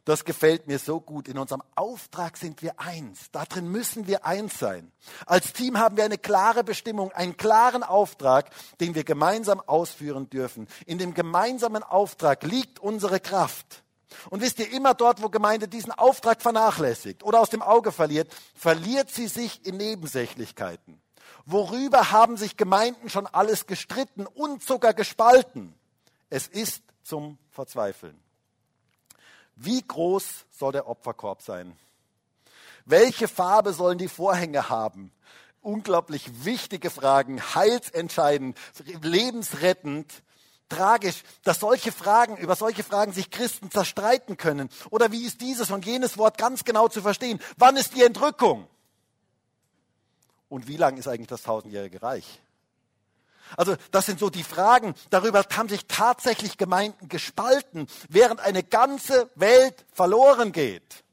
Das gefällt mir so gut. In unserem Auftrag sind wir eins. Darin müssen wir eins sein. Als Team haben wir eine klare Bestimmung, einen klaren Auftrag, den wir gemeinsam ausführen dürfen. In dem gemeinsamen Auftrag liegt unsere Kraft. Und wisst ihr, immer dort, wo Gemeinde diesen Auftrag vernachlässigt oder aus dem Auge verliert, verliert sie sich in Nebensächlichkeiten. Worüber haben sich Gemeinden schon alles gestritten und sogar gespalten? Es ist zum Verzweifeln. Wie groß soll der Opferkorb sein? Welche Farbe sollen die Vorhänge haben? Unglaublich wichtige Fragen, heilsentscheidend, lebensrettend. Tragisch, dass solche Fragen, über solche Fragen sich Christen zerstreiten können. Oder wie ist dieses und jenes Wort ganz genau zu verstehen? Wann ist die Entrückung? Und wie lang ist eigentlich das tausendjährige Reich? Also das sind so die Fragen. Darüber haben sich tatsächlich Gemeinden gespalten, während eine ganze Welt verloren geht.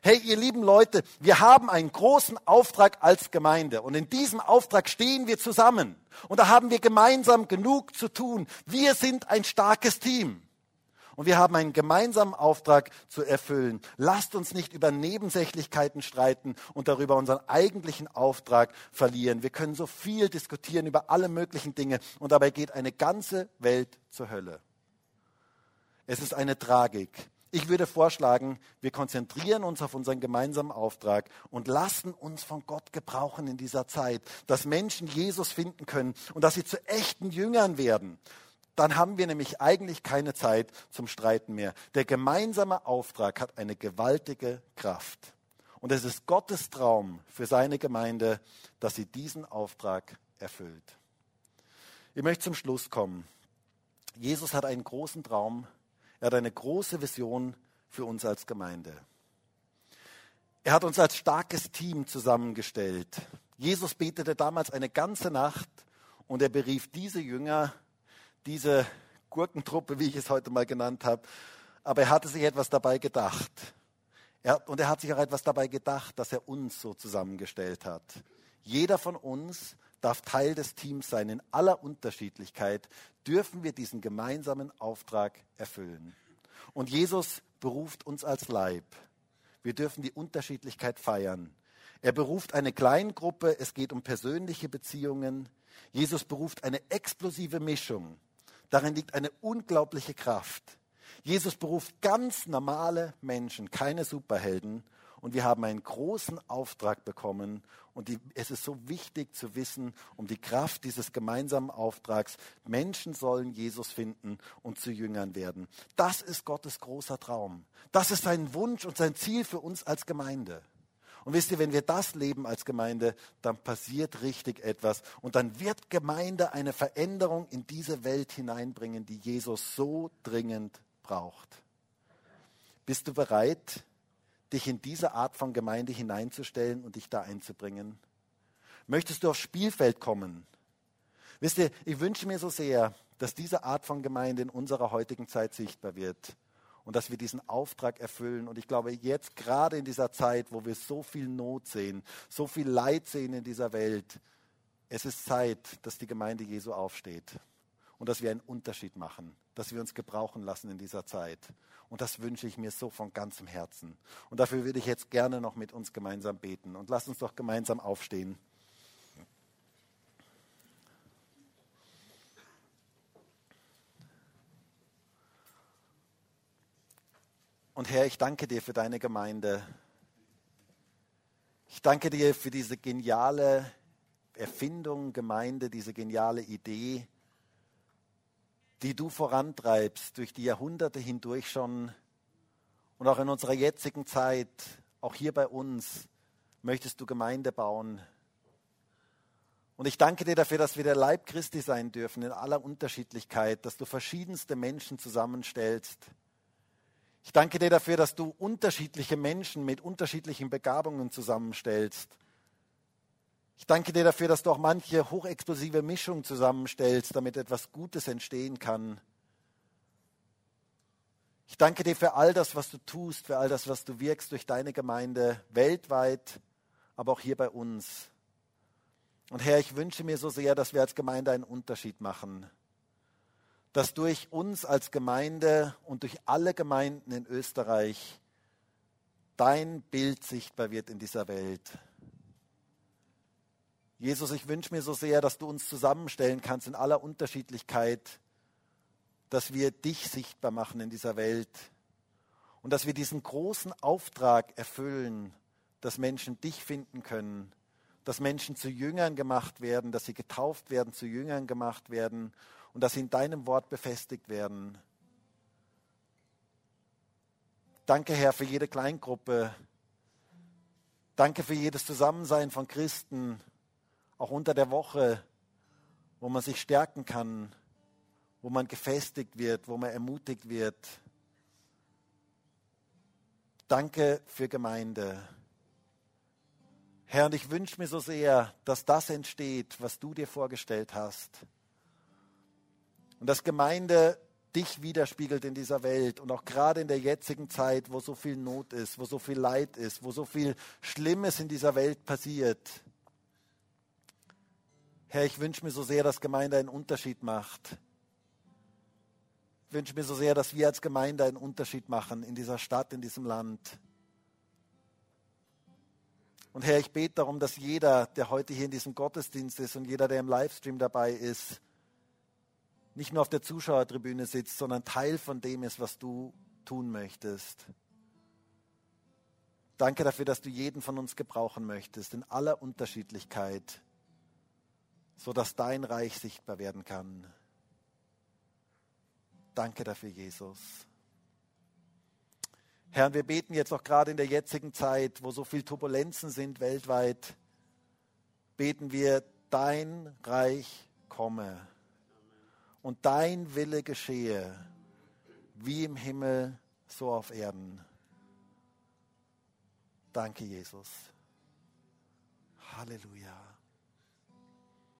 Hey, ihr lieben Leute, wir haben einen großen Auftrag als Gemeinde und in diesem Auftrag stehen wir zusammen und da haben wir gemeinsam genug zu tun. Wir sind ein starkes Team. Und wir haben einen gemeinsamen Auftrag zu erfüllen. Lasst uns nicht über Nebensächlichkeiten streiten und darüber unseren eigentlichen Auftrag verlieren. Wir können so viel diskutieren über alle möglichen Dinge und dabei geht eine ganze Welt zur Hölle. Es ist eine Tragik. Ich würde vorschlagen, wir konzentrieren uns auf unseren gemeinsamen Auftrag und lassen uns von Gott gebrauchen in dieser Zeit, dass Menschen Jesus finden können und dass sie zu echten Jüngern werden dann haben wir nämlich eigentlich keine Zeit zum Streiten mehr. Der gemeinsame Auftrag hat eine gewaltige Kraft. Und es ist Gottes Traum für seine Gemeinde, dass sie diesen Auftrag erfüllt. Ich möchte zum Schluss kommen. Jesus hat einen großen Traum. Er hat eine große Vision für uns als Gemeinde. Er hat uns als starkes Team zusammengestellt. Jesus betete damals eine ganze Nacht und er berief diese Jünger diese Gurkentruppe, wie ich es heute mal genannt habe. Aber er hatte sich etwas dabei gedacht. Er, und er hat sich auch etwas dabei gedacht, dass er uns so zusammengestellt hat. Jeder von uns darf Teil des Teams sein. In aller Unterschiedlichkeit dürfen wir diesen gemeinsamen Auftrag erfüllen. Und Jesus beruft uns als Leib. Wir dürfen die Unterschiedlichkeit feiern. Er beruft eine Kleingruppe, es geht um persönliche Beziehungen. Jesus beruft eine explosive Mischung. Darin liegt eine unglaubliche Kraft. Jesus beruft ganz normale Menschen, keine Superhelden. Und wir haben einen großen Auftrag bekommen. Und die, es ist so wichtig zu wissen um die Kraft dieses gemeinsamen Auftrags. Menschen sollen Jesus finden und zu Jüngern werden. Das ist Gottes großer Traum. Das ist sein Wunsch und sein Ziel für uns als Gemeinde. Und wisst ihr, wenn wir das leben als Gemeinde, dann passiert richtig etwas. Und dann wird Gemeinde eine Veränderung in diese Welt hineinbringen, die Jesus so dringend braucht. Bist du bereit, dich in diese Art von Gemeinde hineinzustellen und dich da einzubringen? Möchtest du aufs Spielfeld kommen? Wisst ihr, ich wünsche mir so sehr, dass diese Art von Gemeinde in unserer heutigen Zeit sichtbar wird und dass wir diesen Auftrag erfüllen. Und ich glaube, jetzt gerade in dieser Zeit, wo wir so viel Not sehen, so viel Leid sehen in dieser Welt, es ist Zeit, dass die Gemeinde Jesu aufsteht und dass wir einen Unterschied machen. dass wir uns gebrauchen lassen in dieser Zeit. Und das wünsche ich mir so von ganzem Herzen. Und dafür würde ich jetzt gerne noch mit uns gemeinsam beten. Und lass uns doch gemeinsam aufstehen. Und Herr, ich danke dir für deine Gemeinde. Ich danke dir für diese geniale Erfindung, Gemeinde, diese geniale Idee, die du vorantreibst durch die Jahrhunderte hindurch schon und auch in unserer jetzigen Zeit, auch hier bei uns, möchtest du Gemeinde bauen. Und ich danke dir dafür, dass wir der Leib Christi sein dürfen in aller Unterschiedlichkeit, dass du verschiedenste Menschen zusammenstellst ich danke dir dafür, dass du unterschiedliche Menschen mit unterschiedlichen Begabungen zusammenstellst. Ich danke dir dafür, dass du auch manche hochexplosive Mischungen zusammenstellst, damit etwas Gutes entstehen kann. Ich danke dir für all das, was du tust, für all das, was du wirkst durch deine Gemeinde weltweit, aber auch hier bei uns. Und Herr, ich wünsche mir so sehr, dass wir als Gemeinde einen Unterschied machen dass durch uns als Gemeinde und durch alle Gemeinden in Österreich dein Bild sichtbar wird in dieser Welt. Jesus, ich wünsche mir so sehr, dass du uns zusammenstellen kannst in aller Unterschiedlichkeit, dass wir dich sichtbar machen in dieser Welt und dass wir diesen großen Auftrag erfüllen, dass Menschen dich finden können, dass Menschen zu Jüngern gemacht werden, dass sie getauft werden, zu Jüngern gemacht werden und dass sie in deinem Wort befestigt werden. Danke, Herr, für jede Kleingruppe. Danke für jedes Zusammensein von Christen, auch unter der Woche, wo man sich stärken kann, wo man gefestigt wird, wo man ermutigt wird. Danke für Gemeinde. Herr, und ich wünsche mir so sehr, dass das entsteht, was du dir vorgestellt hast. Und dass Gemeinde dich widerspiegelt in dieser Welt und auch gerade in der jetzigen Zeit, wo so viel Not ist, wo so viel Leid ist, wo so viel Schlimmes in dieser Welt passiert. Herr, ich wünsche mir so sehr, dass Gemeinde einen Unterschied macht. Ich wünsche mir so sehr, dass wir als Gemeinde einen Unterschied machen in dieser Stadt, in diesem Land. Und Herr, ich bete darum, dass jeder, der heute hier in diesem Gottesdienst ist und jeder, der im Livestream dabei ist, nicht nur auf der Zuschauertribüne sitzt, sondern Teil von dem ist, was du tun möchtest. Danke dafür, dass du jeden von uns gebrauchen möchtest, in aller Unterschiedlichkeit, sodass dein Reich sichtbar werden kann. Danke dafür, Jesus. Herr, wir beten jetzt auch gerade in der jetzigen Zeit, wo so viel Turbulenzen sind weltweit, beten wir, dein Reich komme und dein Wille geschehe, wie im Himmel, so auf Erden. Danke, Jesus. Halleluja.